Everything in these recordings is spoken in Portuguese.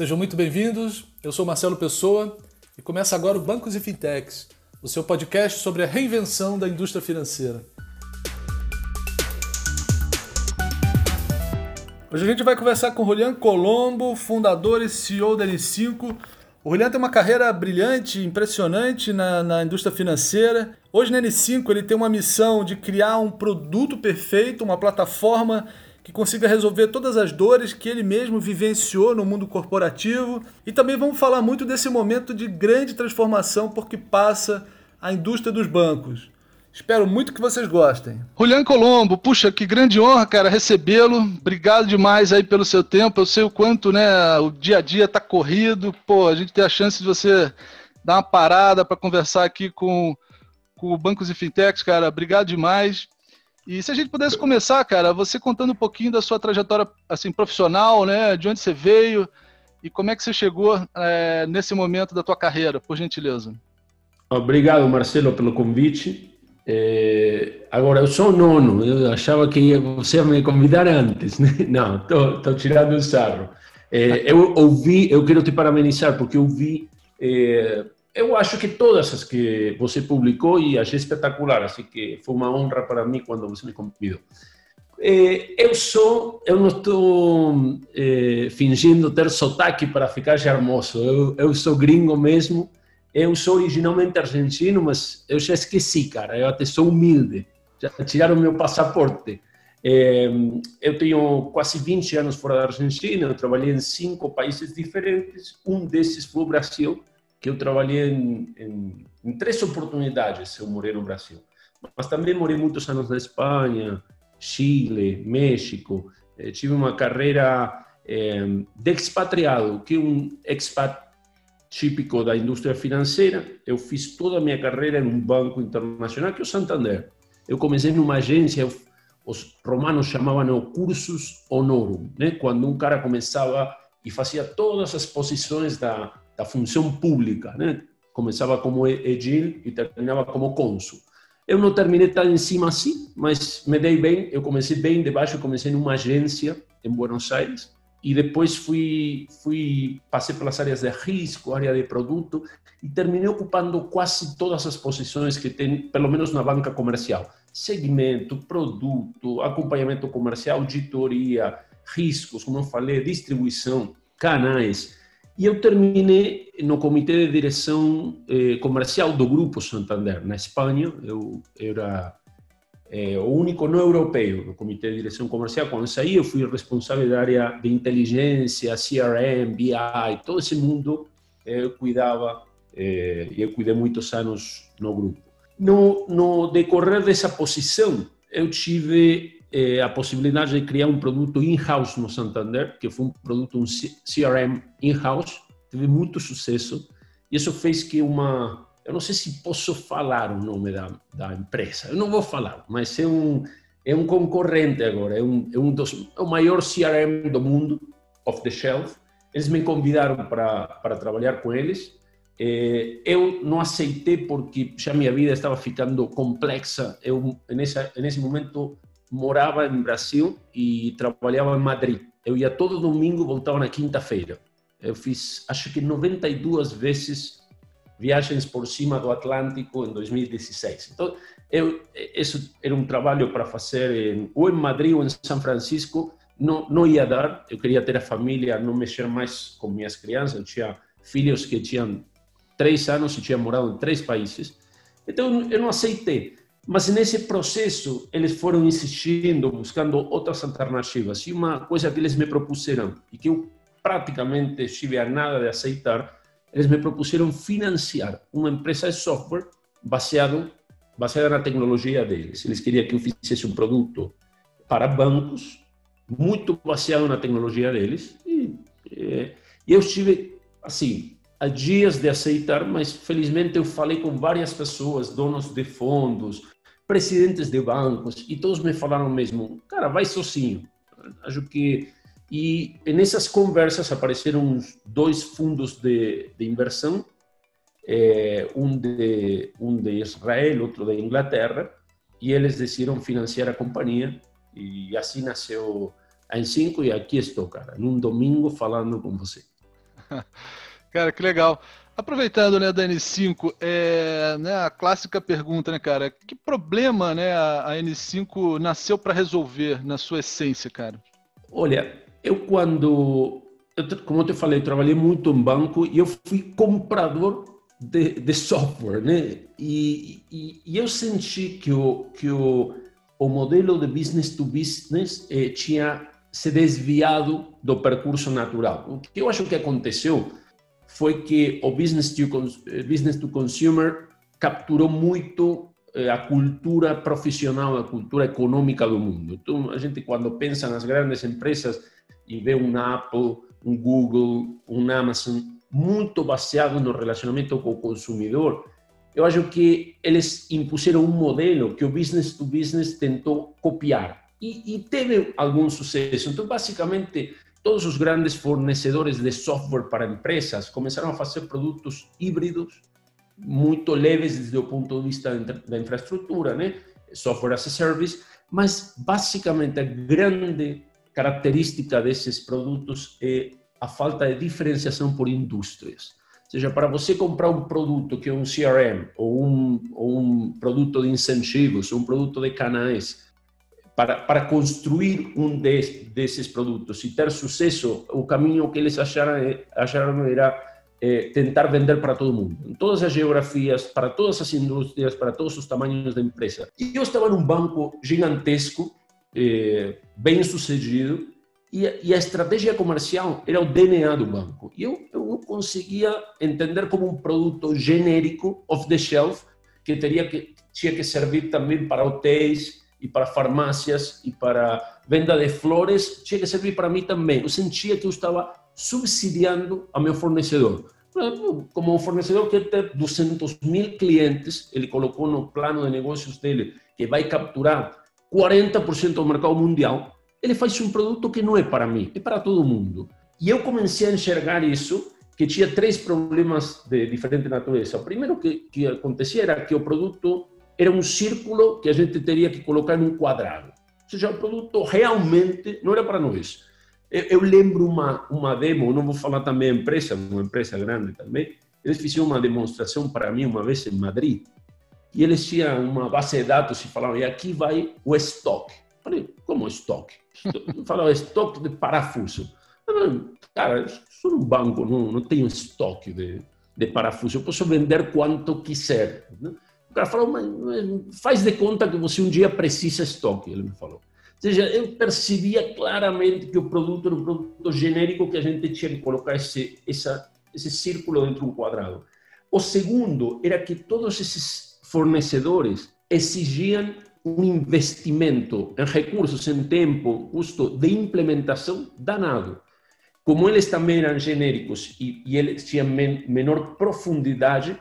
Sejam muito bem-vindos. Eu sou Marcelo Pessoa e começa agora o Bancos e Fintechs, o seu podcast sobre a reinvenção da indústria financeira. Hoje a gente vai conversar com Julian Colombo, fundador e CEO da N5. O Julian tem uma carreira brilhante, impressionante na, na indústria financeira. Hoje na N5 ele tem uma missão de criar um produto perfeito, uma plataforma que consiga resolver todas as dores que ele mesmo vivenciou no mundo corporativo. E também vamos falar muito desse momento de grande transformação por que passa a indústria dos bancos. Espero muito que vocês gostem. Julian Colombo, puxa, que grande honra, cara, recebê-lo. Obrigado demais aí pelo seu tempo. Eu sei o quanto, né, o dia a dia tá corrido. Pô, a gente tem a chance de você dar uma parada para conversar aqui com, com Bancos e Fintechs, cara. Obrigado demais. E se a gente pudesse começar, cara, você contando um pouquinho da sua trajetória assim profissional, né, de onde você veio e como é que você chegou é, nesse momento da tua carreira, por gentileza. Obrigado, Marcelo, pelo convite. É, agora, eu sou nono, eu achava que você ia me convidar antes, né? Não, estou tirando o sarro. É, eu ouvi, eu quero te parabenizar, porque eu vi é, eu acho que todas as que você publicou e achei espetacular, assim que foi uma honra para mim quando você me convidou. É, eu sou, eu não estou é, fingindo ter sotaque para ficar charmoso, eu, eu sou gringo mesmo, eu sou originalmente argentino, mas eu já esqueci, cara, eu até sou humilde, já tiraram meu passaporte. É, eu tenho quase 20 anos fora da Argentina, eu trabalhei em cinco países diferentes, um desses foi o Brasil, que eu trabalhei em, em, em, três oportunidades, eu morei no Brasil. Mas também morei muitos anos na Espanha, Chile, México. Eh, tive uma carreira eh, de expatriado, que é um expat típico da indústria financeira. Eu fiz toda a minha carreira em um banco internacional, que é o Santander. Eu comecei numa agência, os romanos chamavam cursus honorum, né? quando um cara começava e fazia todas as posições da, da função pública, né? Começava como edil e terminava como cônsul. Eu não terminei tão em cima assim, mas me dei bem. Eu comecei bem debaixo, comecei numa agência em Buenos Aires e depois fui fui passei pelas áreas de risco, área de produto e terminei ocupando quase todas as posições que tem, pelo menos na banca comercial. Segmento, produto, acompanhamento comercial, auditoria, riscos, como eu falei, distribuição, canais. E eu terminei no comitê de direção eh, comercial do Grupo Santander, na Espanha. Eu era eh, o único não europeu no comitê de direção comercial. Quando saí, eu fui responsável da área de inteligência, CRM, BI, todo esse mundo eh, eu cuidava eh, e eu cuidei muitos anos no grupo. No, no decorrer dessa posição, eu tive eh, a possibilidade de criar um produto in-house no Santander, que foi um produto, um CRM in-house, teve muito sucesso, e isso fez que uma, eu não sei se posso falar o nome da, da empresa, eu não vou falar, mas é um, é um concorrente agora, é um, é um dos, é o maior CRM do mundo, off the shelf, eles me convidaram para, trabalhar com eles, eh, eu não aceitei porque já minha vida estava ficando complexa, eu nessa, nesse momento morava em Brasil e trabalhava em Madrid. Eu ia todo domingo, voltava na quinta-feira. Eu fiz, acho que 92 vezes viagens por cima do Atlântico em 2016. Então, eu, isso era um trabalho para fazer em, ou em Madrid ou em São Francisco. Não, não ia dar. Eu queria ter a família, não mexer mais com minhas crianças. Eu tinha filhos que tinham três anos e tinham morado em três países. Então, eu não aceitei. Mas nesse processo, eles foram insistindo, buscando outras alternativas. E uma coisa que eles me propuseram, e que eu praticamente estive a nada de aceitar, eles me propuseram financiar uma empresa de software baseado, baseada na tecnologia deles. Eles queriam que eu fizesse um produto para bancos, muito baseado na tecnologia deles. E, e eu estive, assim, a dias de aceitar, mas felizmente eu falei com várias pessoas, donos de fundos, presidentes de bancos, e todos me falaram mesmo, cara, vai sozinho. Acho que e nessas conversas apareceram dois fundos de, de inversão, é, um, de, um de Israel, outro da Inglaterra, e eles decidiram financiar a companhia, e assim nasceu a N5, e aqui estou, cara, num domingo falando com você. cara, que legal. Aproveitando, né, da N5, é, né, a clássica pergunta, né, cara? Que problema, né, a, a N5 nasceu para resolver na sua essência, cara? Olha, eu quando, eu, como eu te falei, eu trabalhei muito em banco e eu fui comprador de, de software, né? E, e, e, eu senti que o que o, o modelo de business to business eh, tinha se desviado do percurso natural. O que eu acho que aconteceu foi que o business to, eh, business to consumer capturou muito eh, a cultura profissional, a cultura econômica do mundo. Então, a gente, quando pensa nas grandes empresas e vê um Apple, um Google, um Amazon, muito baseado no relacionamento com o consumidor, eu acho que eles impuseram um modelo que o business to business tentou copiar e, e teve algum sucesso. Então, basicamente, todos os grandes fornecedores de software para empresas começaram a fazer produtos híbridos muito leves desde o ponto de vista da infraestrutura, né? Software as a service, mas basicamente a grande característica desses produtos é a falta de diferenciação por indústrias. Ou seja, para você comprar um produto que é um CRM ou um, ou um produto de incentivos, um produto de canais, para, para construir um des, desses produtos e ter sucesso, o caminho que eles acharam, acharam era é, tentar vender para todo mundo, em todas as geografias, para todas as indústrias, para todos os tamanhos da empresa. E eu estava num banco gigantesco, é, bem sucedido, e, e, a estratégia comercial era o DNA do banco. E eu, eu não conseguia entender como um produto genérico, off the shelf, que teria que tinha que servir também para hotéis, e para farmácias e para venda de flores, tinha que servir para mim também. Eu sentia que eu estava subsidiando a meu fornecedor. Como um fornecedor que tem 200 mil clientes, ele colocou no plano de negócios dele que vai capturar 40% do mercado mundial, ele faz um produto que não é para mim, é para todo mundo. E eu comecei a enxergar isso, que tinha três problemas de diferente natureza. O primeiro que, que acontecia era que o produto era um círculo que a gente teria que colocar num quadrado. Ou seja, o produto realmente não era para nós. Eu, eu lembro uma, uma demo, não vou falar também a empresa, uma empresa grande também, eles fizeram uma demonstração para mim uma vez em Madrid, e eles tinham uma base de dados e falavam, e aqui vai o estoque. Falei, como estoque? Falavam, estoque de parafuso. Cara, sou um banco, não, não tenho estoque de, de parafuso, eu posso vender quanto quiser. Né? O cara falou, mas faz de conta que você um dia precisa estoque, ele me falou. Ou seja, eu percebia claramente que o produto era um produto genérico que a gente tinha que colocar esse, essa, esse círculo dentro de um quadrado. O segundo era que todos esses fornecedores exigiam um investimento em recursos, em tempo, custo de implementação danado. Como eles também eram genéricos e, e eles tinham men menor profundidade,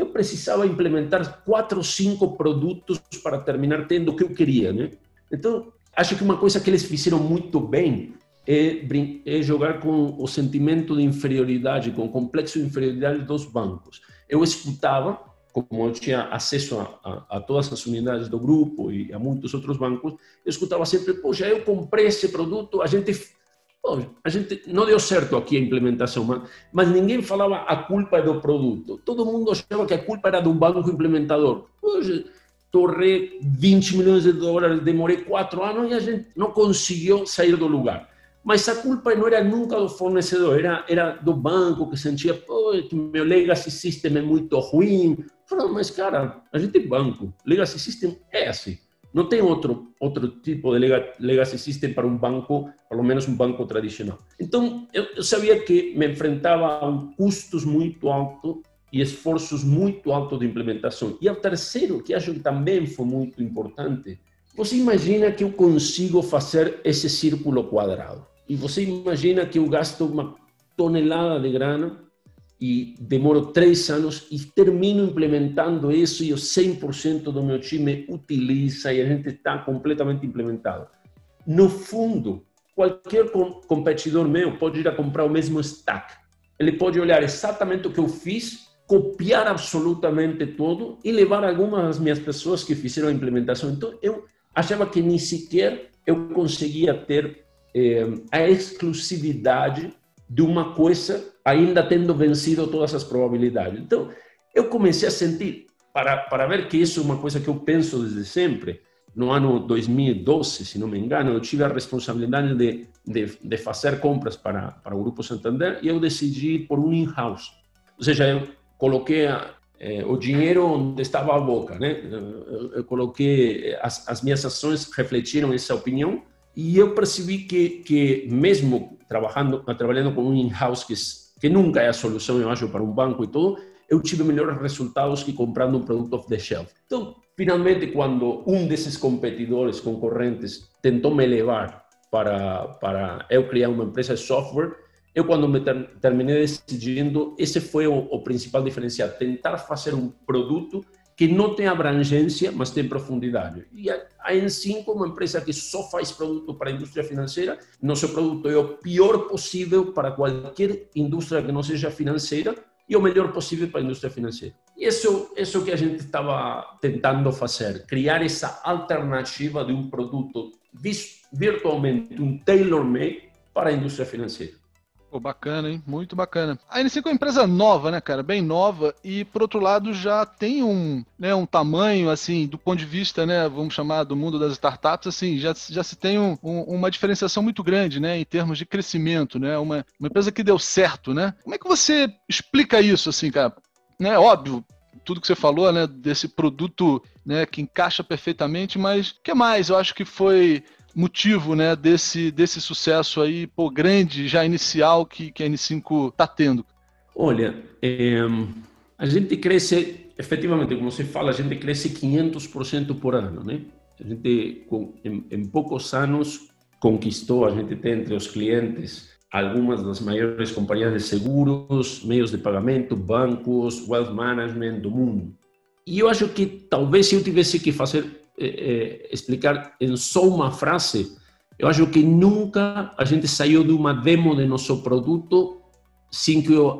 eu precisava implementar quatro ou cinco produtos para terminar tendo o que eu queria, né? Então, acho que uma coisa que eles fizeram muito bem é, é jogar com o sentimento de inferioridade, com o complexo de inferioridade dos bancos. Eu escutava, como eu tinha acesso a, a, a, todas as unidades do grupo e a muitos outros bancos, eu escutava sempre, poxa, eu comprei esse produto, a gente a gente não deu certo aqui a implementação, mas, ninguém falava a culpa do produto. Todo mundo achava que a culpa era do banco implementador. Hoje, torrei 20 milhões de dólares, demorei quatro anos e a gente não conseguiu sair do lugar. Mas a culpa não era nunca do fornecedor, era, era do banco que sentia, pô, meu legacy system é muito ruim. Falei, mas cara, a gente é banco, legacy system é assim. Não tem outro outro tipo de legacy system para um banco, pelo menos um banco tradicional. Então, eu, eu sabia que me enfrentava a custos muito altos e esforços muito altos de implementação. E o terceiro, que acho que também foi muito importante, você imagina que eu consigo fazer esse círculo quadrado. E você imagina que eu gasto uma tonelada de grana e demoro três anos e termino implementando isso e o 100% do meu time utiliza e a gente está completamente implementado. No fundo, qualquer competidor meu pode ir a comprar o mesmo stack. Ele pode olhar exatamente o que eu fiz, copiar absolutamente tudo e levar algumas das minhas pessoas que fizeram a implementação. Então, eu achava que nem sequer eu conseguia ter eh, a exclusividade de uma coisa ainda tendo vencido todas as probabilidades. Então, eu comecei a sentir, para, para ver que isso é uma coisa que eu penso desde sempre, no ano 2012, se não me engano, eu tive a responsabilidade de, de, de fazer compras para, para o Grupo Santander e eu decidi por um in-house. Ou seja, eu coloquei eh, o dinheiro onde estava a boca, né? Eu, eu coloquei, as, as minhas ações refletiram essa opinião e eu percebi que, que mesmo trabalhando, trabalhando com um in-house que, que nunca a solução, eu acho, para um banco e tudo, eu tive melhores resultados que comprando um produto off the shelf. Então, finalmente, quando um desses competidores, concorrentes, tentou me levar para, para eu criar uma empresa de software, eu, quando me ter, terminei decidindo, esse foi o, o principal diferencial, tentar fazer um produto que não tem abrangência, mas tem profundidade. E a, a N5 é empresa que só faz produto para a indústria financeira. Nosso produto é o pior possível para qualquer indústria que não seja financeira e o melhor possível para a indústria financeira. E isso, isso que a gente estava tentando fazer, criar essa alternativa de um produto virtualmente, um tailor-made para a indústria financeira. Pô, bacana, hein? Muito bacana. A N5 é uma empresa nova, né, cara? Bem nova e, por outro lado, já tem um, né, um tamanho, assim, do ponto de vista, né, vamos chamar do mundo das startups, assim, já, já se tem um, um, uma diferenciação muito grande, né, em termos de crescimento, né? Uma, uma empresa que deu certo, né? Como é que você explica isso, assim, cara? Né, óbvio, tudo que você falou, né, desse produto, né, que encaixa perfeitamente, mas o que mais? Eu acho que foi motivo né, desse, desse sucesso aí, pô, grande, já inicial, que, que a N5 está tendo? Olha, é, a gente cresce, efetivamente, como você fala, a gente cresce 500% por ano, né? A gente, com, em, em poucos anos, conquistou, a gente tem entre os clientes algumas das maiores companhias de seguros, meios de pagamento, bancos, wealth management do mundo. E eu acho que talvez se eu tivesse que fazer é, explicar em só uma frase, eu acho que nunca a gente saiu de uma demo de nosso produto sem que uh,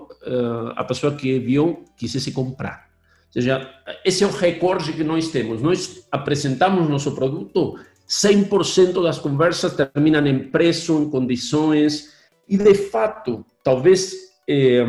a pessoa que viu quisesse comprar. Ou seja, esse é o recorde que nós temos. Nós apresentamos nosso produto, 100% das conversas terminam em preço, em condições, e de fato, talvez eh,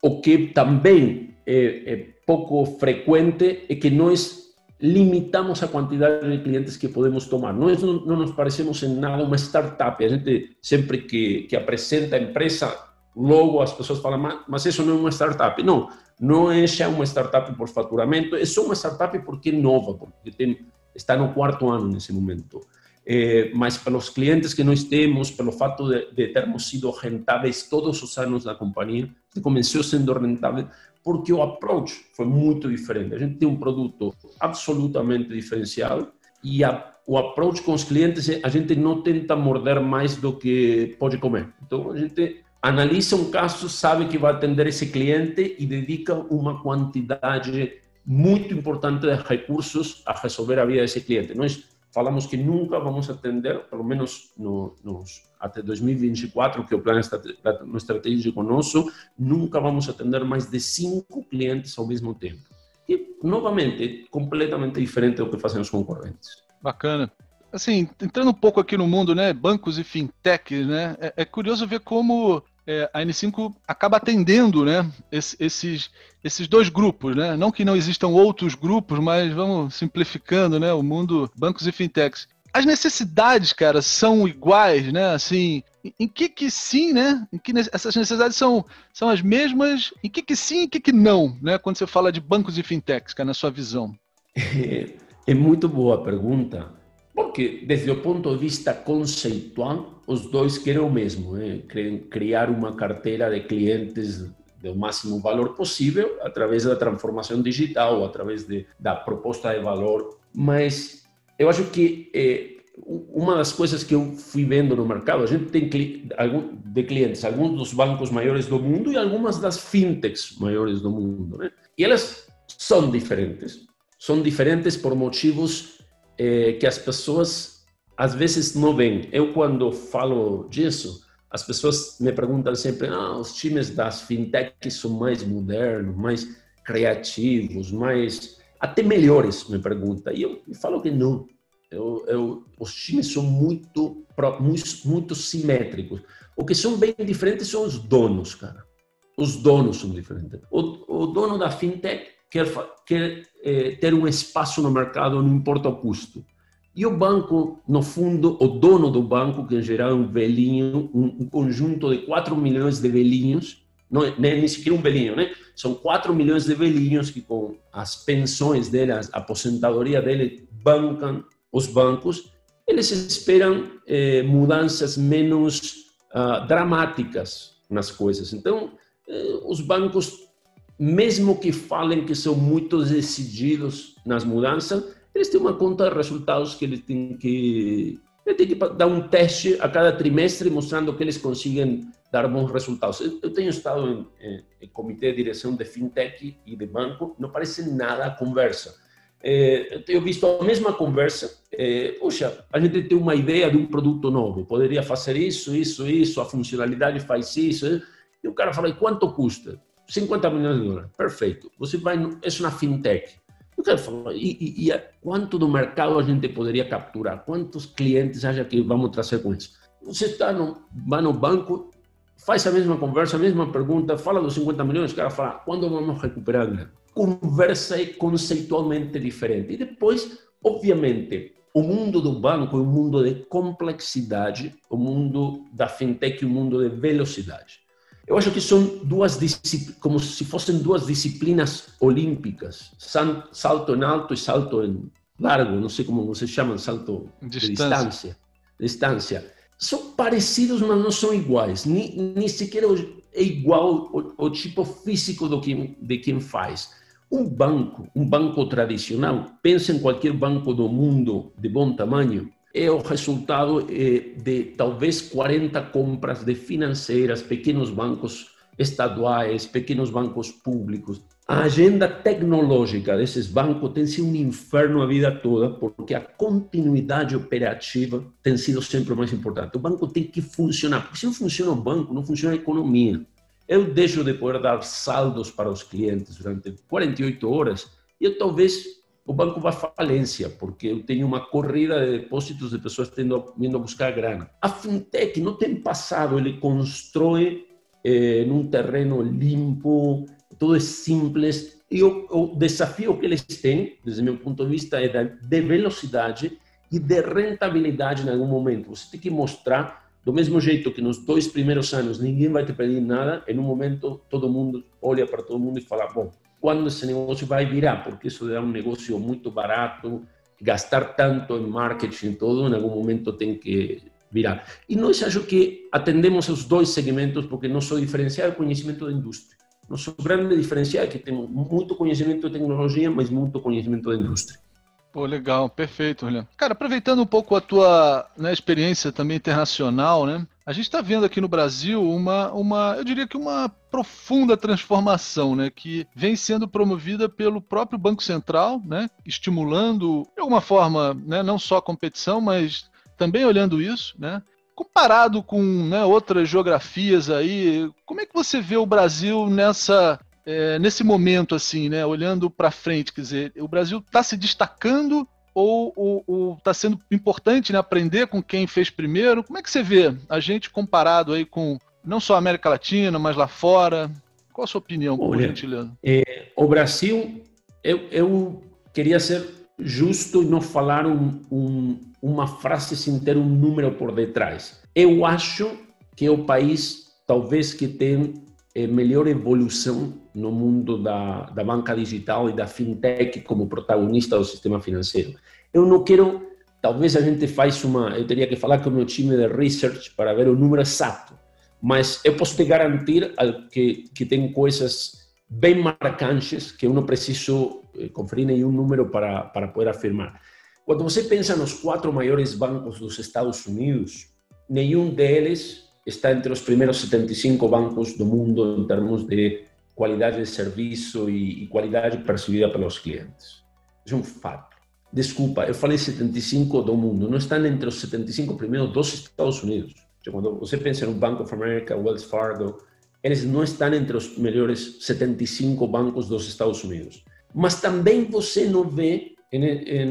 o que também é, é pouco frequente é que nós limitamos a quantidade de clientes que podemos tomar. Nós não, não nos parecemos em nada uma startup. A gente, sempre que, que apresenta empresa, logo as pessoas falam, mas, mas isso não é uma startup. Não, não é uma startup por faturamento, é só uma startup porque é nova, porque tem, está no quarto ano nesse momento. É, mas pelos clientes que nós temos, pelo fato de, de termos sido rentáveis todos os anos da companhia, começou sendo rentável, porque o approach foi muito diferente. A gente tem um produto absolutamente diferenciado e a, o approach com os clientes, a gente não tenta morder mais do que pode comer. Então, a gente analisa um caso, sabe que vai atender esse cliente e dedica uma quantidade muito importante de recursos a resolver a vida desse cliente. Nós falamos que nunca vamos atender, pelo menos no, nos, até 2024, que é o plano estratégico nosso, nunca vamos atender mais de cinco clientes ao mesmo tempo. E, novamente, completamente diferente do que fazem os concorrentes. Bacana. Assim, entrando um pouco aqui no mundo, né, bancos e fintechs, né, é, é curioso ver como é, a N5 acaba atendendo né, esses, esses dois grupos. Né? Não que não existam outros grupos, mas vamos simplificando né, o mundo bancos e fintechs. As necessidades, cara, são iguais, né? Assim, em que que sim, né? Em que essas necessidades são, são as mesmas? Em que que sim e em que que não, né? Quando você fala de bancos e fintechs, cara, na sua visão. É muito boa a pergunta. Porque, desde o ponto de vista conceitual, os dois querem o mesmo, né? querem criar uma carteira de clientes do máximo valor possível através da transformação digital, através de, da proposta de valor. Mas eu acho que é, uma das coisas que eu fui vendo no mercado, a gente tem de clientes, alguns dos bancos maiores do mundo e algumas das fintechs maiores do mundo, né? E elas são diferentes. São diferentes por motivos é, que as pessoas às vezes não veem. Eu, quando falo disso, as pessoas me perguntam sempre: ah, os times das fintechs são mais modernos, mais criativos, mais. até melhores, me pergunta. E eu falo que não. Eu, eu, os times são muito, muito, muito simétricos. O que são bem diferentes são os donos, cara. Os donos são diferentes. O, o dono da fintech quer, quer é, ter um espaço no mercado, não importa o custo. E o banco, no fundo, o dono do banco, que em geral é um velhinho, um, um conjunto de 4 milhões de velhinhos, não é nem sequer um velhinho, né? São 4 milhões de velhinhos que, com as pensões dele, a aposentadoria dele, bancam os bancos. Eles esperam eh, mudanças menos uh, dramáticas nas coisas. Então, eh, os bancos, mesmo que falem que são muito decididos nas mudanças, eles têm uma conta de resultados que eles têm que, têm que dar um teste a cada trimestre mostrando que eles conseguem dar bons resultados. Eu tenho estado em, em, comitê de direção de fintech e de banco, não parece nada a conversa. É, eu tenho visto a mesma conversa. É, Poxa, a gente tem uma ideia de um produto novo, poderia fazer isso, isso, isso, a funcionalidade faz isso. E o cara fala, e quanto custa? 50 milhões de dólares. Perfeito. Você vai, é uma fintech. Eu quero falar, e, e, e quanto do mercado a gente poderia capturar? Quantos clientes acha que vamos trazer com isso? Você está no, vai no banco, faz a mesma conversa, a mesma pergunta, fala dos 50 milhões, o cara fala, quando vamos recuperar? Conversa é conceitualmente diferente. E depois, obviamente, o mundo do banco é um mundo de complexidade, o mundo da fintech é um mundo de velocidade. Eu acho que são duas como se fossem duas disciplinas olímpicas, salto em alto e salto em largo, não sei como vocês chamam, salto distância. de distância. Distância. São parecidos, mas não são iguais. Nem, nem sequer é igual o, o tipo físico do que, de quem faz. Um banco, um banco tradicional, pensa em qualquer banco do mundo de bom tamanho, é o resultado eh, de talvez 40 compras de financeiras, pequenos bancos estaduais, pequenos bancos públicos. A agenda tecnológica desses bancos tem sido um inferno a vida toda, porque a continuidade operativa tem sido sempre o mais importante. O banco tem que funcionar, porque se não funciona o banco, não funciona a economia. Eu deixo de poder dar saldos para os clientes durante 48 horas e eu talvez o banco vai falência, porque eu tenho uma corrida de depósitos de pessoas tendo, vindo buscar grana. A fintech não tem passado, ele constrói eh, num terreno limpo, tudo é simples. E o, o, desafio que eles têm, desde meu ponto de vista, é de velocidade e de rentabilidade em algum momento. Você tem que mostrar, do mesmo jeito que nos dois primeiros anos ninguém vai te pedir nada, em um momento todo mundo olha para todo mundo e fala: bom, quando esse negócio vai virar, porque isso é um negócio muito barato, gastar tanto em marketing todo, em algum momento tem que virar. E nós acho que atendemos os dois segmentos porque nosso diferencial é o conhecimento da indústria. Nosso grande diferencial é que temos muito conhecimento de tecnologia, mas muito conhecimento da indústria. Pô, legal, perfeito, Juliano. Cara, aproveitando um pouco a tua né, experiência também internacional, né? A gente está vendo aqui no Brasil uma, uma, eu diria que uma profunda transformação, né, que vem sendo promovida pelo próprio Banco Central, né, estimulando de alguma forma, né, não só a competição, mas também olhando isso, né, comparado com né, outras geografias aí, como é que você vê o Brasil nessa é, nesse momento, assim, né, olhando para frente, quer dizer, o Brasil está se destacando ou está sendo importante né, aprender com quem fez primeiro? Como é que você vê a gente comparado aí com não só a América Latina, mas lá fora? Qual a sua opinião, por Olha, gentileza? É, o Brasil, eu, eu queria ser justo e não falar um, um, uma frase sem ter um número por detrás. Eu acho que é o país, talvez, que tem é, melhor evolução no mundo da, da banca digital e da fintech como protagonista do sistema financeiro. Eu não quero, talvez a gente faz uma, eu teria que falar com o meu time de research para ver o número exato, mas eu posso te garantir que, que tem coisas bem marcantes que eu não preciso eh, conferir nenhum número para, para poder afirmar. Quando você pensa nos quatro maiores bancos dos Estados Unidos, nenhum deles está entre os primeiros 75 bancos do mundo em termos de qualidade de serviço e, e qualidade percebida pelos clientes. É um fato. Desculpa, eu falei 75 do mundo, não estão entre os 75 primeiros dos Estados Unidos. Quando você pensa no Bank of America, Wells Fargo, eles não estão entre os melhores 75 bancos dos Estados Unidos. Mas também você não vê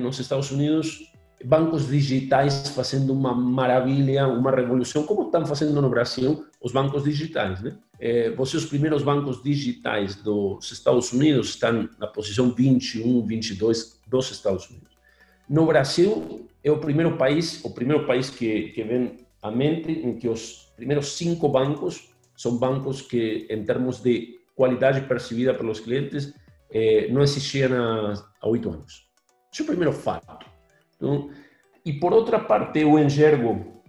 nos Estados Unidos bancos digitais fazendo uma maravilha, uma revolução, como estão fazendo no Brasil os bancos digitais. Né? É, você, os primeiros bancos digitais dos Estados Unidos estão na posição 21, 22 dos Estados Unidos. No Brasil, é o primeiro país, o primeiro país que, que vem à mente em que os primeiros cinco bancos são bancos que, em termos de qualidade percebida pelos clientes, eh, não existiam há oito anos. Esse é o primeiro fato. Então, e por outra parte, eu enxergo,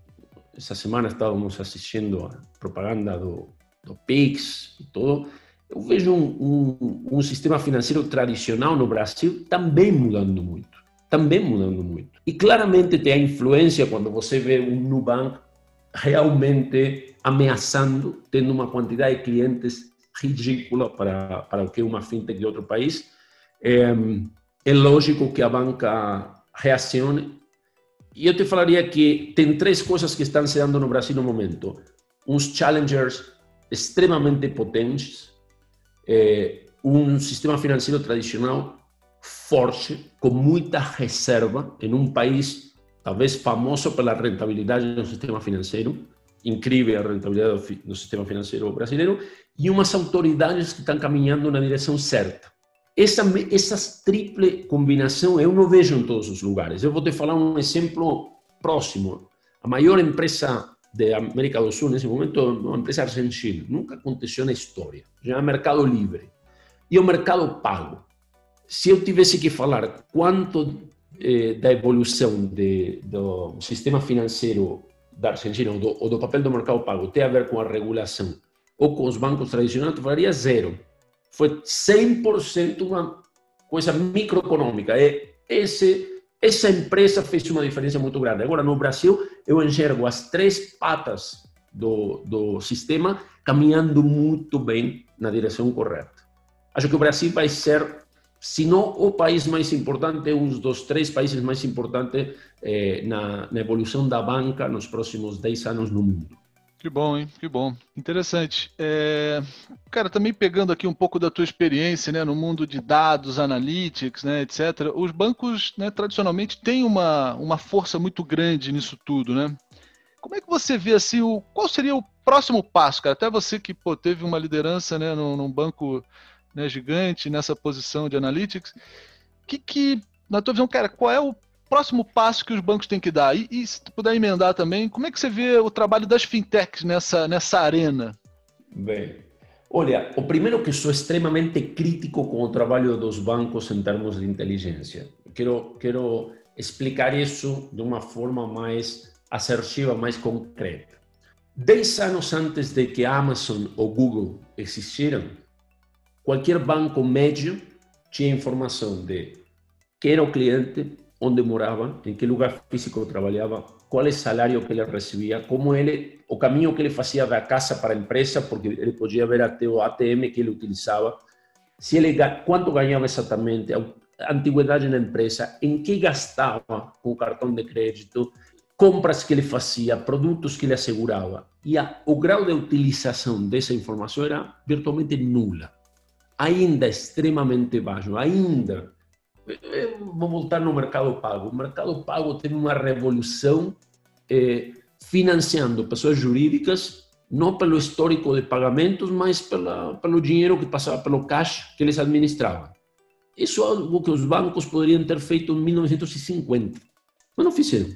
essa semana estávamos assistindo a propaganda do, do Pix e tudo, eu vejo um, um, um sistema financeiro tradicional no Brasil também mudando muito também mudando muito. E claramente tem a influência quando você vê um Nubank realmente ameaçando, tendo uma quantidade de clientes ridícula para, para o que é uma fintech de outro país. É, é lógico que a banca reacione. E eu te falaria que tem três coisas que estão se dando no Brasil no momento. Uns challengers extremamente potentes, é, um sistema financeiro tradicional forte, com muita reserva, em um país talvez famoso pela rentabilidade do sistema financeiro, incrível a rentabilidade do sistema financeiro brasileiro, e umas autoridades que estão caminhando na direção certa. Essa, essa triple combinação eu não vejo em todos os lugares. Eu vou te falar um exemplo próximo. A maior empresa da América do Sul nesse momento uma empresa argentina. Nunca aconteceu na história. Já é Mercado Livre. E o Mercado Pago se eu tivesse que falar quanto eh, da evolução de, do sistema financeiro da Argentina ou do, do, papel do mercado pago tem a ver com a regulação ou com os bancos tradicionais, eu falaria zero. Foi 100% uma coisa microeconômica. É, esse, essa empresa fez uma diferença muito grande. Agora, no Brasil, eu enxergo as três patas do, do sistema caminhando muito bem na direção correta. Acho que o Brasil vai ser se não o país mais importante, um dos três países mais importantes eh, na, na, evolução da banca nos próximos 10 anos no mundo. Que bom, hein? Que bom. Interessante. É... Cara, também pegando aqui um pouco da tua experiência né, no mundo de dados, analytics, né, etc., os bancos né, tradicionalmente têm uma, uma força muito grande nisso tudo, né? Como é que você vê assim, o, qual seria o próximo passo, cara? Até você que pô, teve uma liderança né, num, num banco né, gigante nessa posição de analytics. Que, que, na tua visão, cara, qual é o próximo passo que os bancos têm que dar? E, e, se tu puder emendar também, como é que você vê o trabalho das fintechs nessa, nessa arena? Bem, olha, o primeiro que sou extremamente crítico com o trabalho dos bancos em termos de inteligência. Quero, quero explicar isso de uma forma mais assertiva, mais concreta. Dez anos antes de que Amazon ou Google existiram, Qualquer banco médio tinha informação de quem era o cliente, onde morava, em que lugar físico trabalhava, qual é o salário que ele recebia, como ele, o caminho que ele fazia da casa para a empresa, porque ele podia ver até o ATM que ele utilizava, se ele quanto ganhava exatamente, a antiguidade na empresa, em que gastava com o cartão de crédito, compras que ele fazia, produtos que ele assegurava. E a, o grau de utilização dessa informação era virtualmente nula. Ainda extremamente baixo, ainda. Vou voltar no mercado pago. O mercado pago teve uma revolução eh, financiando pessoas jurídicas, não pelo histórico de pagamentos, mas pela, pelo dinheiro que passava pelo caixa que eles administravam. Isso é algo que os bancos poderiam ter feito em 1950, mas não fizeram.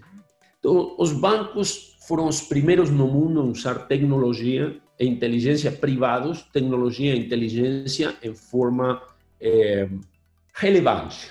Então, os bancos foram os primeiros no mundo a usar tecnologia e inteligência privados, tecnologia e inteligência em forma é, relevante.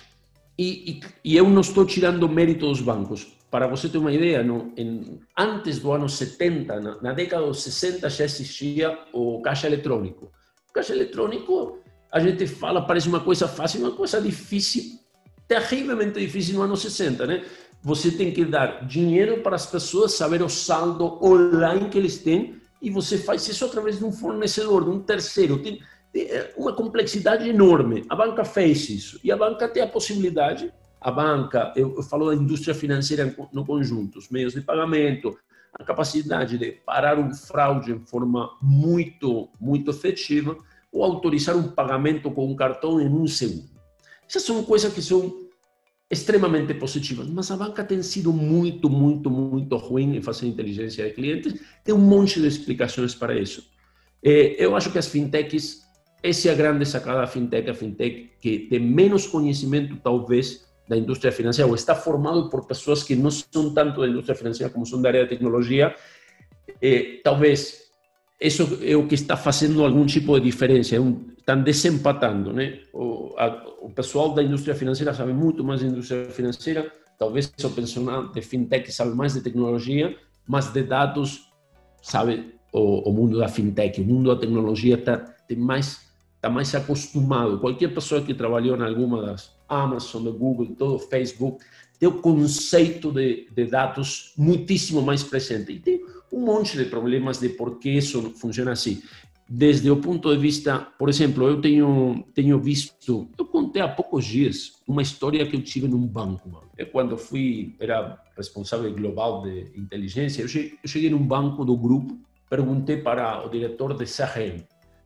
E, e, e, eu não estou tirando mérito dos bancos. Para você ter uma ideia, no, em, antes do ano 70, na, na, década dos 60, já existia o caixa eletrônico. O caixa eletrônico, a gente fala, parece uma coisa fácil, uma coisa difícil, terrivelmente difícil no ano 60, né? Você tem que dar dinheiro para as pessoas saber o saldo online que eles têm e você faz isso através de um fornecedor, de um terceiro. Tem, uma complexidade enorme. A banca fez isso e a banca tem a possibilidade. A banca, eu, eu falo da indústria financeira no conjunto, os meios de pagamento, a capacidade de parar um fraude em forma muito, muito efetiva ou autorizar um pagamento com um cartão em um segundo. Essas são coisas que são extremamente positivas, mas a banca tem sido muito, muito, muito ruim em fazer inteligência de clientes. Tem um monte de explicações para isso. É, eu acho que as fintechs, essa é a grande sacada da fintech, a fintech que tem menos conhecimento, talvez, da indústria financeira, ou está formado por pessoas que não são tanto da indústria financeira como são da área de tecnologia, é, talvez isso é o que está fazendo algum tipo de diferença, um, estão desempatando, né? O, a, o pessoal da indústria financeira sabe muito mais da indústria financeira, talvez o pessoal de fintech sabe mais de tecnologia, mas de dados sabe o, o mundo da fintech, o mundo da tecnologia está tem mais está mais acostumado. Qualquer pessoa que trabalhou em alguma das Amazon, do Google, todo Facebook, tem o conceito de, de dados muitíssimo mais presente. E tem um monte de problemas de por que isso funciona assim. Desde o ponto de vista, por exemplo, eu tenho, tenho visto, eu contei há poucos dias uma história que eu tive num banco. Eu, quando fui, era responsável global de inteligência, eu cheguei, eu cheguei num banco do grupo, perguntei para o diretor de CRM,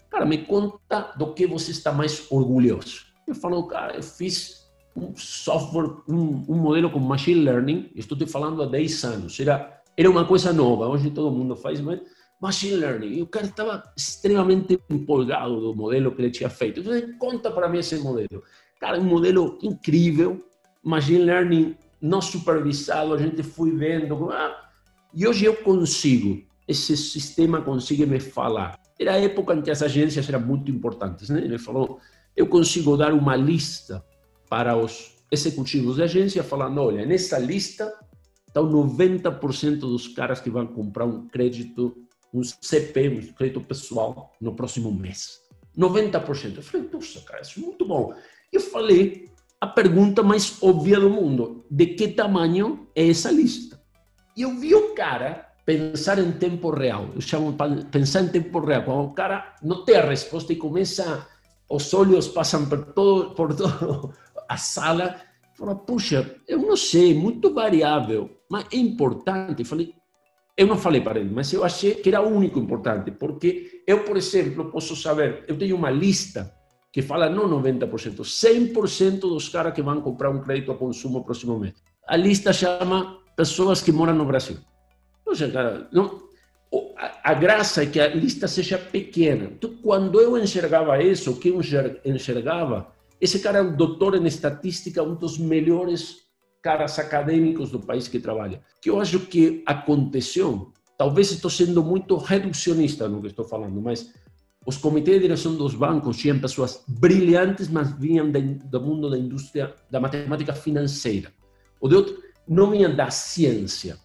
cara, me conta do que você está mais orgulhoso. Ele falou, cara, eu fiz um software, um, um modelo com machine learning, estou te falando há 10 anos, era, era uma coisa nova, hoje todo mundo faz, mas machine learning, e o cara estava extremamente empolgado do modelo que ele tinha feito. Então, conta para mim esse modelo. Cara, um modelo incrível, machine learning não supervisado, a gente foi vendo, ah, e hoje eu consigo, esse sistema consegue me falar. Era a época em que as agências eram muito importantes, né? Ele falou, eu consigo dar uma lista para os executivos de agência falando, olha, nessa lista estão 90% dos caras que vão comprar um crédito, um CP, um crédito pessoal, no próximo mês. 90%. Eu falei, nossa, cara, isso é muito bom. Eu falei a pergunta mais óbvia do mundo: de que tamanho é essa lista? E eu vi o cara pensar em tempo real. Eu pensar em tempo real. Quando o cara não tem a resposta e começa os olhos passam por todo, por toda a sala. Fala, puxa, eu não sei, muito variável, mas é importante. Falei, eu não falei para ele, mas eu achei que era o único importante, porque eu, por exemplo, posso saber, eu tenho uma lista que fala não 90%, 100% dos caras que vão comprar um crédito a consumo próximo mês. A lista chama pessoas que moram no Brasil. Não, a, a, graça é que a lista seja pequena. Então, quando eu enxergava isso, o que eu enxergava, esse cara é um doutor em estatística, um dos melhores caras acadêmicos do país que trabalha. Que eu acho que aconteceu, talvez estou sendo muito reducionista no que estou falando, mas os comitês de direção dos bancos tinham pessoas brilhantes, mas vinham do mundo da indústria, da matemática financeira. O de outro, não vinham da ciência.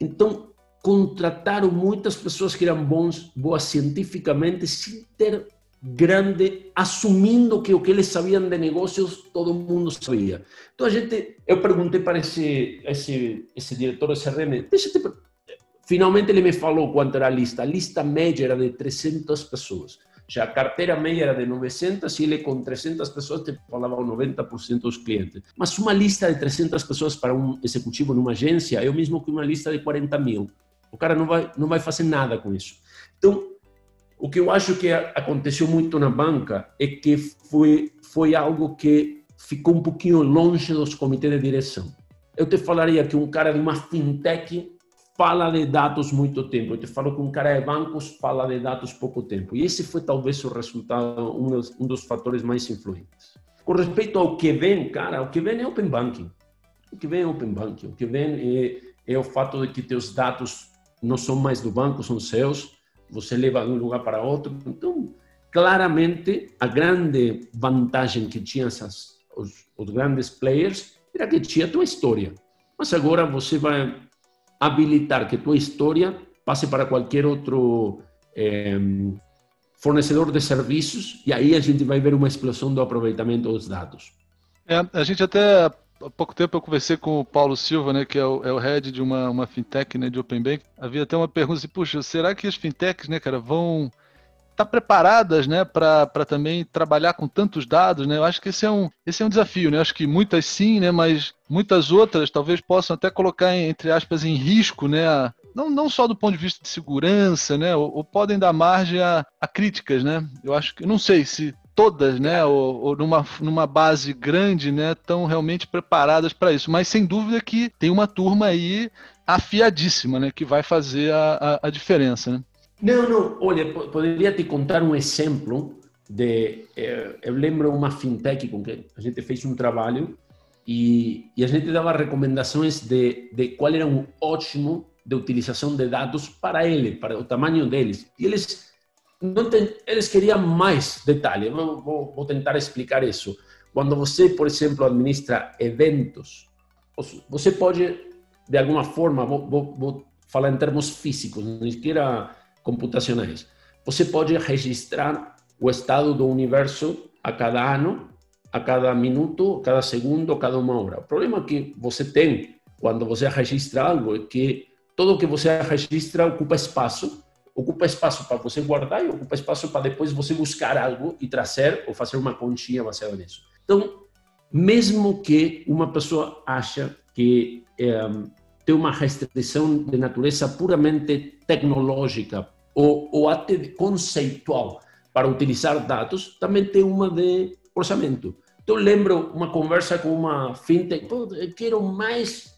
Então, contrataram muitas pessoas que eram bons, boas cientificamente, sem ter grande, assumindo que o que eles sabiam de negócios todo mundo sabia. Então a gente, eu perguntei para esse esse esse diretor do CRM, deixa te, finalmente ele me falou quanto era a lista. A lista média era de 300 pessoas. Já a carteira média era de 900 e ele com 300 pessoas te falava 90% dos clientes. Mas uma lista de 300 pessoas para um executivo numa agência é o mesmo que uma lista de 40 mil. O cara não vai, não vai fazer nada com isso. Então, o que eu acho que aconteceu muito na banca é que foi, foi algo que ficou um pouquinho longe dos comitês de direção. Eu te falaria que um cara de uma fintech fala de dados muito tempo. Eu te falo que um cara de bancos fala de dados pouco tempo. E esse foi talvez o resultado, um dos, um dos fatores mais influentes. Com respeito ao que vem, cara, o que vem é Open Banking. O que vem é Open Banking. O que vem é, é o fato de que teus dados não são mais do banco, são seus, você leva de um lugar para outro. Então, claramente, a grande vantagem que tinham os, os grandes players era que tinha a tua história. Mas agora você vai habilitar que tua história passe para qualquer outro é, fornecedor de serviços e aí a gente vai ver uma explosão do aproveitamento dos dados. É, a gente até há pouco tempo eu conversei com o Paulo Silva, né, que é o, é o head de uma, uma fintech né, de Open Bank. Havia até uma pergunta assim, puxa, será que as fintechs, né, cara, vão estar tá preparadas, né, para também trabalhar com tantos dados, né? Eu acho que esse é um, esse é um desafio, né? Eu acho que muitas sim, né, mas muitas outras talvez possam até colocar entre aspas em risco, né, a, não, não só do ponto de vista de segurança, né, ou, ou podem dar margem a, a, críticas, né? Eu acho que, não sei se todas, né, ou, ou, numa, numa base grande, né, estão realmente preparadas para isso. Mas sem dúvida que tem uma turma aí afiadíssima, né, que vai fazer a, a, a diferença, né? Não, não, olha, poderia te contar um exemplo de. Eh, eu lembro uma fintech com que a gente fez um trabalho e, e a gente dava recomendações de, de qual era um ótimo de utilização de dados para ele, para o tamanho deles. E eles tem, eles queriam mais detalhe. Vou, vou, vou tentar explicar isso. Quando você, por exemplo, administra eventos, você pode, de alguma forma, vou, vou, vou falar em termos físicos, nem sequer computacionais. Você pode registrar o estado do universo a cada ano, a cada minuto, cada segundo, cada uma hora. O problema que você tem quando você registra algo é que tudo que você registra ocupa espaço, ocupa espaço para você guardar e ocupa espaço para depois você buscar algo e trazer ou fazer uma continha baseada nisso. Então, mesmo que uma pessoa acha que é, tem uma restrição de natureza puramente tecnológica ou, ou até conceitual para utilizar dados, também tem uma de orçamento. Então, lembro uma conversa com uma fintech, quero mais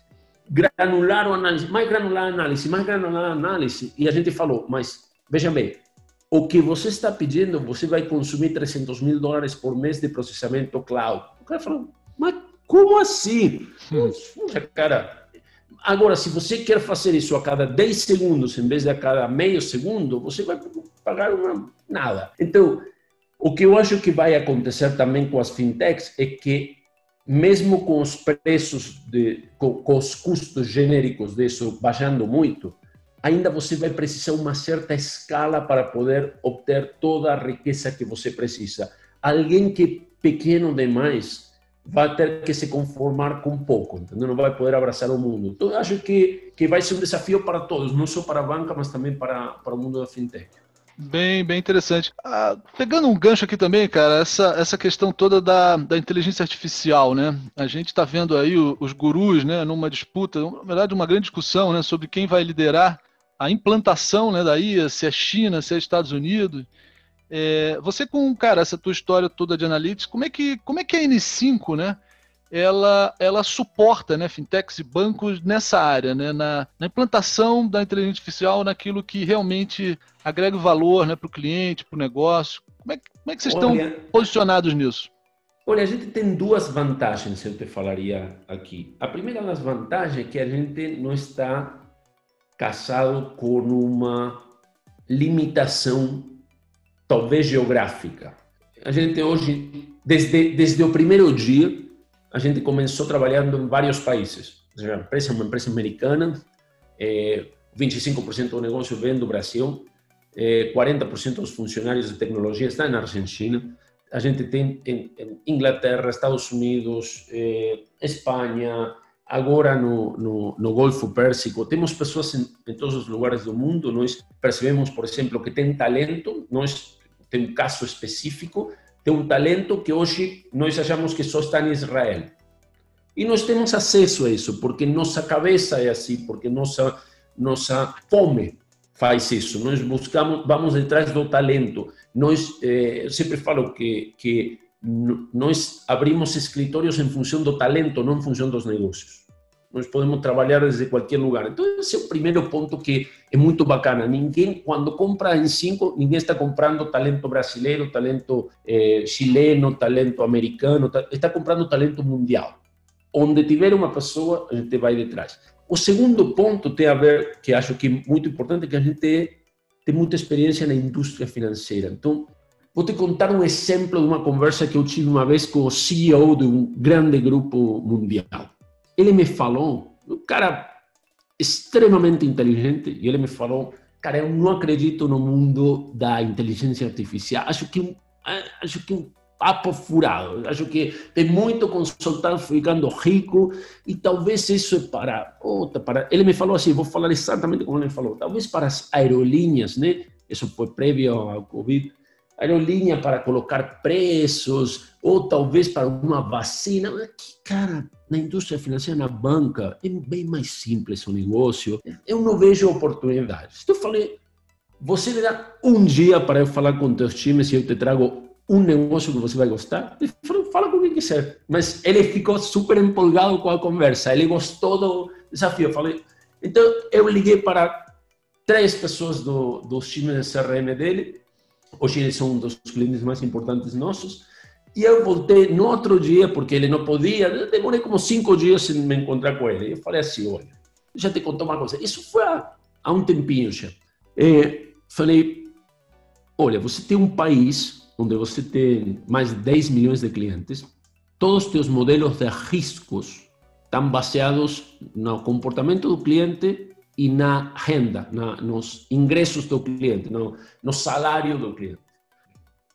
granular o análise, mais granular a análise, mais granular a análise. E a gente falou, mas veja bem, o que você está pedindo, você vai consumir 300 mil dólares por mês de processamento cloud. O cara falou, mas como assim? Puxa, cara. Agora, se você quer fazer isso a cada 10 segundos em vez de a cada meio segundo, você vai pagar uma, nada. Então, o que eu acho que vai acontecer também com as fintechs é que mesmo com os preços, de, com, com os custos genéricos disso baixando muito, ainda você vai precisar uma certa escala para poder obter toda a riqueza que você precisa. Alguém que pequeno demais vai ter que se conformar com pouco, entendeu? Não vai poder abraçar o mundo. Então, acho que, que vai ser um desafio para todos, não só para a banca, mas também para, para o mundo da fintech. Bem, bem interessante. Ah, pegando um gancho aqui também, cara, essa, essa questão toda da, da inteligência artificial, né? A gente está vendo aí os gurus, né, numa disputa, na verdade, uma grande discussão, né, sobre quem vai liderar a implantação, né, da IA, se é China, se é Estados Unidos. É, você com, cara, essa tua história toda de analytics, como é que, como é que a N5, né, ela, ela suporta né, fintechs e bancos nessa área, né, na, na implantação da inteligência artificial, naquilo que realmente agrega valor né, para o cliente, para o negócio. Como é, como é que vocês olha, estão posicionados nisso? Olha, a gente tem duas vantagens, eu te falaria aqui. A primeira das vantagens é que a gente não está casado com uma limitação, talvez geográfica. A gente hoje, desde, desde o primeiro dia, a gente começou trabalhando em vários países. A empresa é uma empresa americana, é, 25% do negócio vem do Brasil, é, 40% dos funcionários de tecnologia estão na Argentina. A gente tem em, em Inglaterra, Estados Unidos, é, Espanha, agora no, no, no, Golfo Pérsico. Temos pessoas em, em, todos os lugares do mundo. Nós percebemos, por exemplo, que tem talento. Nós tem um caso específico tem um talento que hoje nós achamos que só está em Israel. E nós temos acesso a isso, porque nossa cabeça é assim, porque nossa, nossa fome faz isso. Nós buscamos, vamos atrás do talento. Nós, eh, eu falo que, que nós abrimos escritórios em função do talento, não em função dos negócios nós podemos trabalhar desde qualquer lugar. Então, esse é o primeiro ponto que é muito bacana. Ninguém, quando compra em cinco, ninguém está comprando talento brasileiro, talento eh, chileno, talento americano, está comprando talento mundial. Onde tiver uma pessoa, a gente vai detrás. O segundo ponto tem a ver, que acho que é muito importante, que a gente tem muita experiência na indústria financeira. Então, vou te contar um exemplo de uma conversa que eu tive uma vez com o CEO de um grande grupo mundial ele me falou, um cara extremamente inteligente, e ele me falou, cara, eu não acredito no mundo da inteligência artificial. Acho que acho que um papo furado. Acho que tem muito consultante ficando rico e talvez isso é para, outra, para. Ele me falou assim, vou falar exatamente como ele falou. Talvez para as aerolíneas, né? Isso foi prévio ao Covid aerolínea para colocar preços, ou talvez para uma vacina. Que, cara, na indústria financeira, na banca, é bem mais simples o negócio. Eu não vejo oportunidades. Então eu falei, você me dá um dia para eu falar com teus times e eu te trago um negócio que você vai gostar? Ele falou, fala com quem quiser. Mas ele ficou super empolgado com a conversa, ele gostou do desafio. Eu falei, então eu liguei para três pessoas do, dos times de CRM dele, hoje eles são um dos clientes mais importantes nossos, e eu voltei no outro dia, porque ele não podia, demorei como cinco dias sem me encontrar com ele. Eu falei assim, olha, já te contou uma coisa, isso foi há, há um tempinho já. É, falei, olha, você tem um país onde você tem mais de 10 milhões de clientes, todos os teus modelos de riscos estão baseados no comportamento do cliente e na renda, na, nos ingressos do cliente, no, no salário do cliente.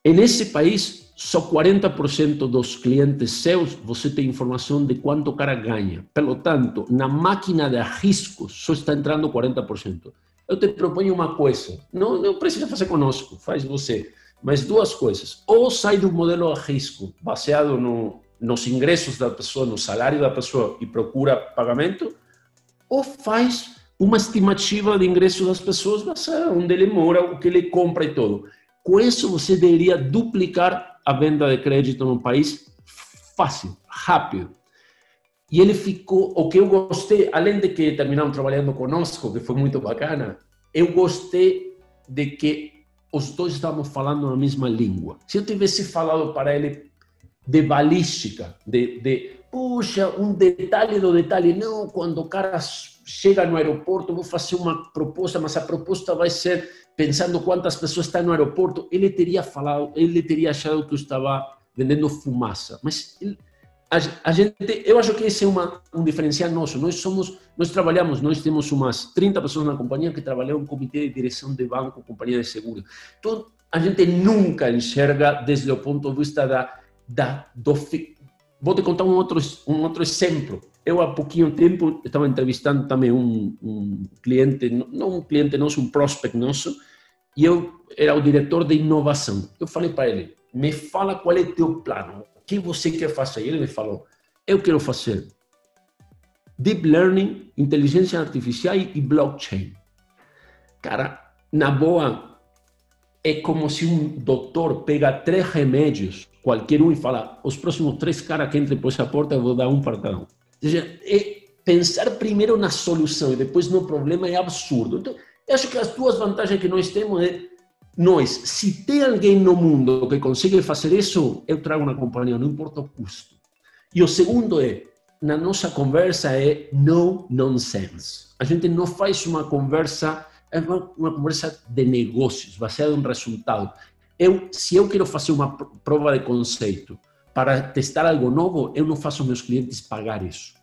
E nesse país, só 40% dos clientes seus você tem informação de quanto o cara ganha. Pelo tanto, na máquina de riscos só está entrando 40%. Eu te proponho uma coisa, não, não precisa fazer conosco, faz você. Mas duas coisas. Ou sai do modelo a risco, baseado no, nos ingressos da pessoa, no salário da pessoa e procura pagamento, ou faz uma estimativa de ingresso das pessoas baseada onde ele mora, o que ele compra e tudo. Com isso, você deveria duplicar a venda de crédito no país fácil, rápido. E ele ficou, o que eu gostei, além de que terminaram trabalhando conosco, que foi muito bacana, eu gostei de que os dois estavam falando a mesma língua. Se eu tivesse falado para ele de balística, de, de puxa, um detalhe do detalhe, não, quando o cara chega no aeroporto, vou fazer uma proposta, mas a proposta vai ser pensando quantas pessoas estão no aeroporto, ele teria falado, ele teria achado que eu estava vendendo fumaça. Mas ele, a, a, gente, eu acho que esse é uma, um diferencial nosso. Nós somos, nós trabalhamos, nós temos umas 30 pessoas na companhia que trabalham em comitê de direção de banco, companhia de seguro. Então, a gente nunca enxerga desde o ponto de vista da, da do, vou te contar um outro um outro exemplo. Eu há pouquinho tempo estava entrevistando também um, um cliente, não um cliente nosso, um prospect nosso, e eu era o diretor de inovação. Eu falei para ele: me fala qual é o teu plano que você quer fazer? E ele me falou, eu quero fazer Deep Learning, inteligência artificial e blockchain. Cara, na boa, é como se um doutor pega três remédios, qualquer um, e fala, os próximos três caras que entrem por essa porta, eu vou dar um para cada um. É pensar primeiro na solução e depois no problema é absurdo. Então, eu acho que as duas vantagens que nós temos é nós, se tem alguém no mundo que consegue fazer isso, eu trago na companhia, não importa o custo. E o segundo é, na nossa conversa é no nonsense. A gente não faz uma conversa, é uma, uma conversa de negócios, baseada em resultado. Eu, se eu quero fazer uma prova de conceito para testar algo novo, eu não faço meus clientes pagar isso.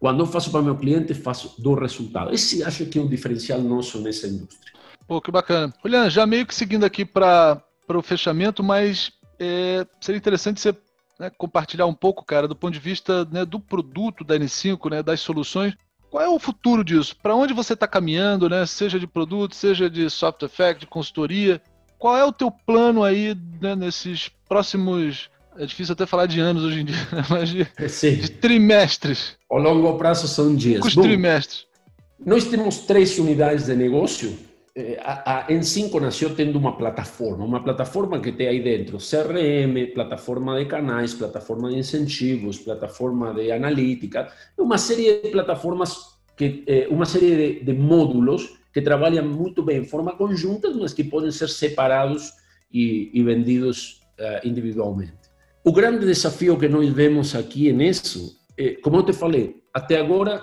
Quando eu faço para meu cliente, faço do resultado. Esse acho que é o diferencial nosso nessa indústria. Pô, que bacana. Juliana, já meio que seguindo aqui para o fechamento, mas é, seria interessante você né, compartilhar um pouco, cara, do ponto de vista né, do produto da N5, né, das soluções. Qual é o futuro disso? Para onde você está caminhando, né? Seja de produto, seja de software effect, de consultoria. Qual é o teu plano aí né, nesses próximos é difícil até falar de anos hoje em dia, né, mas de, de trimestres. O longo prazo são dias. Os trimestres. Nós temos três unidades de negócio eh, a, a N5 nasceu tendo uma plataforma, uma plataforma que tem aí dentro CRM, plataforma de canais, plataforma de incentivos, plataforma de analítica, uma série de plataformas, que, eh, uma série de, de módulos que trabalham muito bem em forma conjunta, mas que podem ser separados e, e vendidos uh, individualmente. O grande desafio que nós vemos aqui nisso, é, como eu te falei, até agora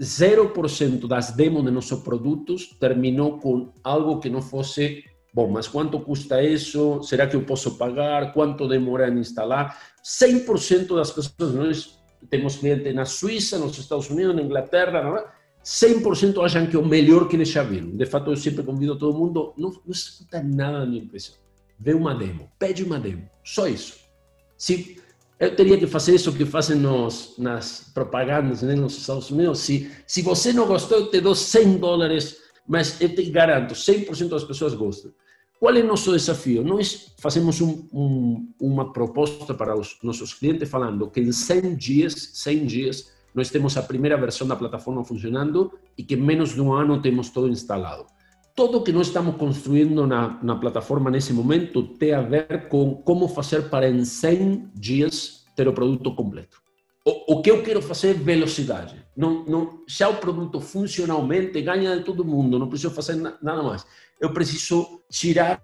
0% das demos de nossos produtos terminou com algo que não fosse bom, mas quanto custa isso? Será que eu posso pagar? Quanto demora em instalar? 100% das pessoas, nós temos cliente na Suíça, nos Estados Unidos, na Inglaterra, não é? 100% acham que é o melhor que eles já viram. De fato, eu sempre convido todo mundo, não, não escuta nada da minha impressão. Vê uma demo, pede uma demo, só isso. Se eu teria que fazer isso que fazem nos, nas propagandas né, nos Estados Unidos. Se, se você não gostou, eu te dou 100 dólares, mas eu te garanto, 100% das pessoas gostam. Qual é o nosso desafio? Nós fazemos um, um, uma proposta para os nossos clientes falando que em 100 dias, 100 dias, nós temos a primeira versão da plataforma funcionando e que em menos de um ano temos todo instalado. Tudo que nós estamos construindo na, na plataforma nesse momento tem a ver com como fazer para em 100 dias ter o produto completo. O, o que eu quero fazer é velocidade. Não, não, já o produto funcionalmente ganha de todo mundo, não preciso fazer na, nada mais. Eu preciso tirar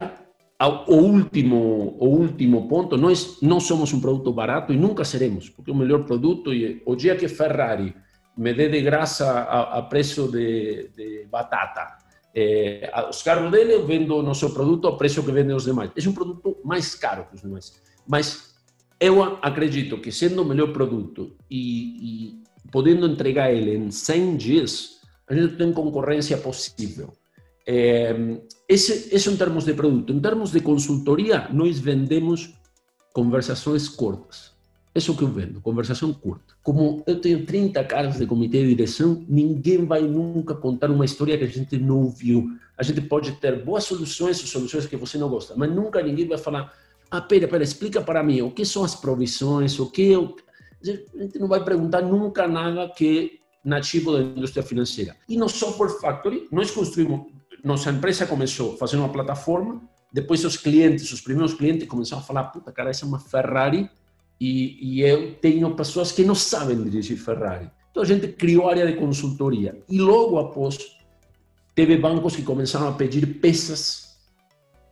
o último, o último ponto. Nós não somos um produto barato e nunca seremos, porque o melhor produto, e o dia que Ferrari me dê de graça a, a preço de, de batata, eh, os carros dele, eu vendo nosso produto ao preço que vendem os demais. É um produto mais caro que os demais. Mas eu acredito que sendo o melhor produto e, e podendo entregar ele em 100 dias, a gente tem concorrência possível. É, esse, esse em termos de produto. Em termos de consultoria, nós vendemos conversações curtas. Isso que eu vendo, conversação curta. Como eu tenho 30 caras de comitê de direção, ninguém vai nunca contar uma história que a gente não viu. A gente pode ter boas soluções ou soluções que você não gosta, mas nunca ninguém vai falar ah, pera, pera, explica para mim o que são as provisões, o que eu... A gente não vai perguntar nunca nada que nativo da indústria financeira. E no Software Factory, nós construímos, nossa empresa começou fazendo uma plataforma, depois os clientes, os primeiros clientes começaram a falar, puta, cara, essa é uma Ferrari e, e eu tenho pessoas que não sabem dirigir Ferrari. Então a gente criou área de consultoria e logo após teve bancos que começaram a pedir peças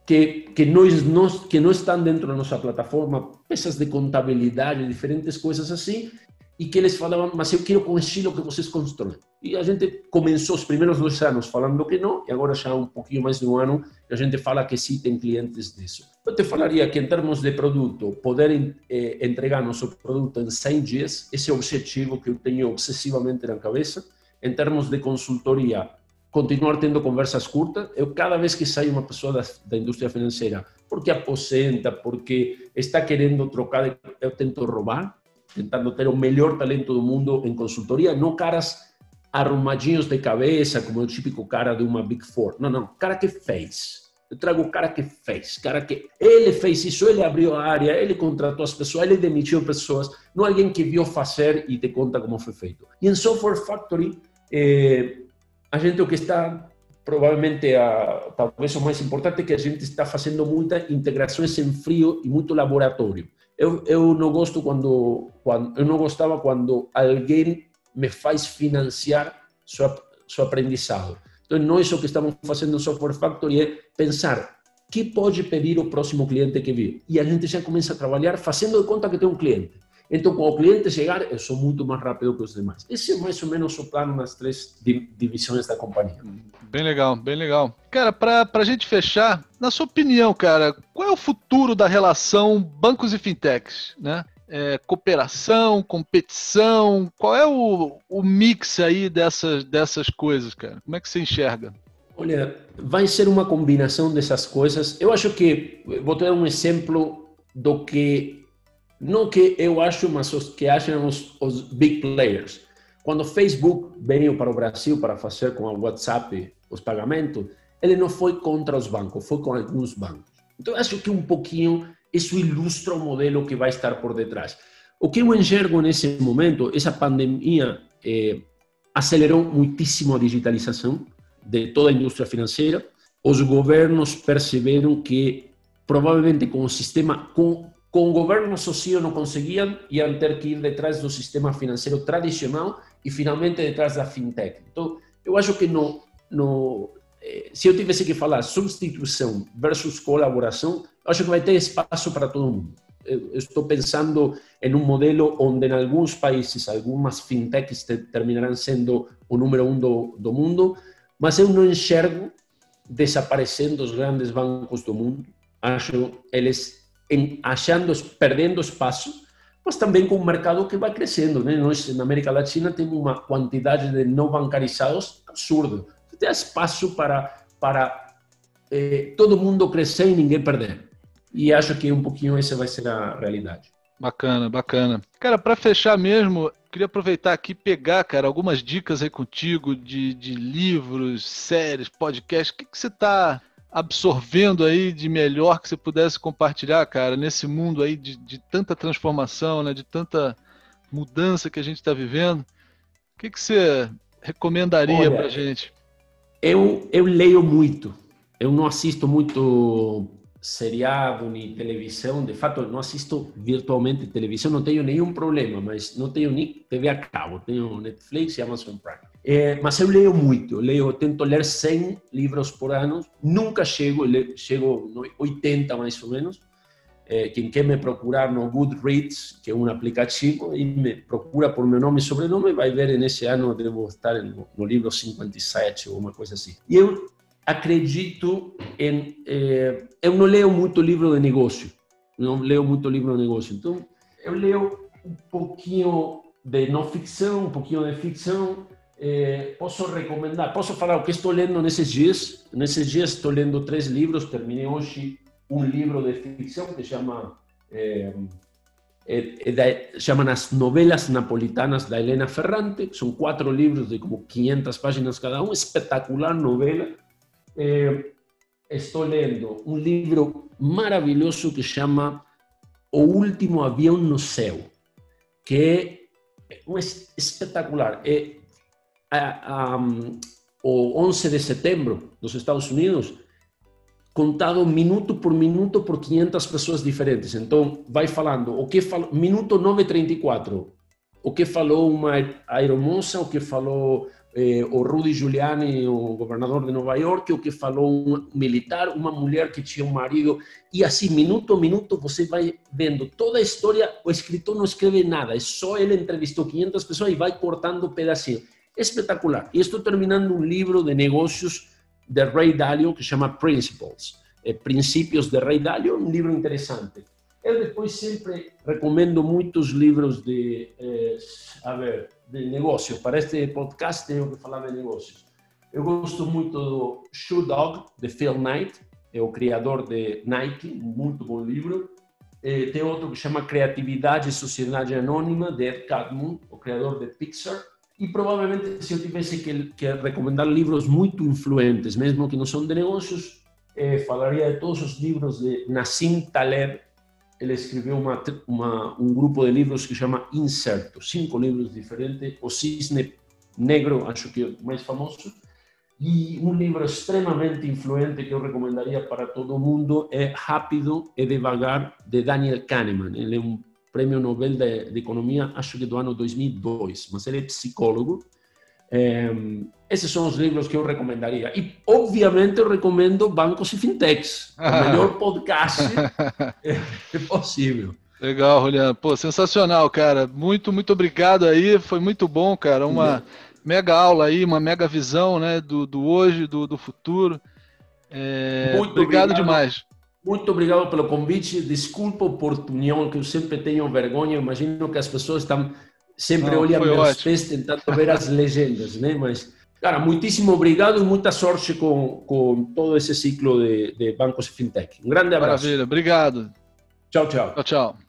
que, que, nós, nós, que não estão dentro da nossa plataforma, peças de contabilidade, diferentes coisas assim, e que eles falavam, mas eu quero com o que vocês constroem. E a gente começou os primeiros dois anos falando que não, e agora já um pouquinho mais de um ano, a gente fala que sim, tem clientes disso. Eu te falaria que em termos de produto, poder eh, entregar nosso produto em 100 dias, esse é o objetivo que eu tenho obsessivamente na cabeça. Em termos de consultoria, continuar tendo conversas curtas. Eu, cada vez que sai uma pessoa da, da indústria financeira, porque aposenta, porque está querendo trocar, eu tento roubar, tentando ter o melhor talento do mundo em consultoria, não caras arrumadinhos de cabeça, como o típico cara de uma Big Four. Não, não, cara que fez. Eu trago o cara que fez, cara que ele fez isso, ele abriu a área, ele contratou as pessoas, ele demitiu pessoas, não alguém que viu fazer e te conta como foi feito. E em Software Factory, eh, a gente o que está provavelmente a, talvez o mais importante é que a gente está fazendo muitas integrações em frio e muito laboratório. Eu, eu não gosto quando, quando eu não gostava quando alguém me faz financiar seu, seu aprendizado. Então, nós o que estamos fazendo no Software Factory é pensar que pode pedir o próximo cliente que vir. E a gente já começa a trabalhar fazendo de conta que tem um cliente. Então, quando o cliente chegar, eu sou muito mais rápido que os demais. Esse é mais ou menos o plano nas três divisões da companhia. Bem legal, bem legal. Cara, para a gente fechar, na sua opinião, cara, qual é o futuro da relação bancos e fintechs, né? É, cooperação, competição, qual é o, o mix aí dessas, dessas coisas, cara? Como é que você enxerga? Olha, vai ser uma combinação dessas coisas. Eu acho que, vou dar um exemplo do que não que eu acho, mas os que acham os, os big players. Quando o Facebook veio para o Brasil para fazer com o WhatsApp os pagamentos, ele não foi contra os bancos, foi com alguns bancos. Então, acho que um pouquinho isso ilustra o modelo que vai estar por detrás. O que eu enxergo nesse momento, essa pandemia eh, acelerou muitíssimo a digitalização de toda a indústria financeira. Os governos perceberam que provavelmente com o sistema, com com governo social não conseguiam, iam ter que ir detrás do sistema financeiro tradicional e finalmente detrás da fintech. Então, eu acho que no, no, eh, se eu tivesse que falar substituição versus colaboração, acho que vai ter espaço para todo mundo. Eu estou pensando em um modelo onde, em alguns países, algumas fintechs terminarão sendo o número um do, do mundo, mas eu não enxergo desaparecendo os grandes bancos do mundo. Acho eles em, achando, perdendo espaço, mas também com um mercado que vai crescendo. Né? Nós, na América Latina, temos uma quantidade de não bancarizados absurdo. Tem espaço para, para eh, todo mundo crescer e ninguém perder. E acho que um pouquinho essa vai ser a realidade. Bacana, bacana. Cara, para fechar mesmo, queria aproveitar aqui e pegar, cara, algumas dicas aí contigo de, de livros, séries, podcasts. O que, que você está absorvendo aí de melhor que você pudesse compartilhar, cara, nesse mundo aí de, de tanta transformação, né, de tanta mudança que a gente está vivendo? O que, que você recomendaria para gente? eu, eu leio muito. Eu não assisto muito seriado nem televisão. De fato, não assisto virtualmente televisão. Não tenho nenhum problema, mas não tenho nem TV a cabo. Tenho Netflix e Amazon Prime. É, mas eu leio muito. Eu leio, eu tento ler 100 livros por ano. Nunca chego, chego 80 mais ou menos. É, quem quer me procurar no Goodreads, que é um aplicativo, e me procura por meu nome e sobrenome, vai ver nesse ano devo estar no, no livro 57 ou uma coisa assim. E eu acredito em. Eh, eu não leio muito livro de negócio, não leio muito livro de negócio. Então, eu leio um pouquinho de não ficção, um pouquinho de ficção. Eh, posso recomendar, posso falar o que estou lendo nesses dias. Nesses dias estou lendo três livros. Terminei hoje um livro de ficção que chama é, é chama as Novelas Napolitanas da Helena Ferrante. São quatro livros de como 500 páginas cada um. Espetacular novela estou lendo um livro maravilhoso que chama O Último Avião no Céu, que é um espetacular. É a, a, o 11 de setembro dos Estados Unidos, contado minuto por minuto por 500 pessoas diferentes. Então, vai falando o que falou, minuto 9:34, o que falou uma aeromoça, o que falou eh, o Rudy Giuliani, o governador de Nova York, o que falou um militar, uma mulher que tinha um marido, e assim, minuto a minuto, você vai vendo toda a história. O escritor não escreve nada, é só ele entrevistou 500 pessoas e vai cortando pedacinho. Espetacular. E estou terminando um livro de negócios de Ray Dalio que chama Principles, eh, Princípios de Ray Dalio, um livro interessante. Eu depois sempre recomendo muitos livros de, eh, a ver, de negócio. Para este podcast tenho que falar de negócios. Eu gosto muito do Shoe Dog, de Phil Knight, é o criador de Nike, muito bom livro. E tem outro que chama Criatividade e Sociedade Anônima, de Ed Catmull, o criador de Pixar. E provavelmente, se eu tivesse que, que recomendar livros muito influentes, mesmo que não são de negócios, eh, de todos os livros de Nassim Taleb, ele escreveu uma, uma, um grupo de livros que chama Incerto, cinco livros diferentes. O Cisne Negro, acho que é o famoso. E um livro extremamente influente que eu recomendaria para todo mundo é Rápido e Devagar, de Daniel Kahneman. Ele é um prêmio Nobel de, de Economia, acho que do ano 2002, mas ele é psicólogo é, esses são os livros que eu recomendaria. E, obviamente, eu recomendo Bancos e Fintechs. O melhor podcast é possível. Legal, Juliano. Pô, sensacional, cara. Muito, muito obrigado aí. Foi muito bom, cara. Uma mega aula aí, uma mega visão né, do, do hoje, do, do futuro. É, muito obrigado, obrigado demais. Muito obrigado pelo convite. Desculpa a oportunidade, que eu sempre tenho vergonha. Imagino que as pessoas estão sempre Não, olha meus ótimo. pés tentando ver as legendas, né? Mas, cara, muitíssimo obrigado e muita sorte com, com todo esse ciclo de, de bancos e fintech. Um grande abraço. Maravilha, obrigado. Tchau, tchau. Tchau, tchau.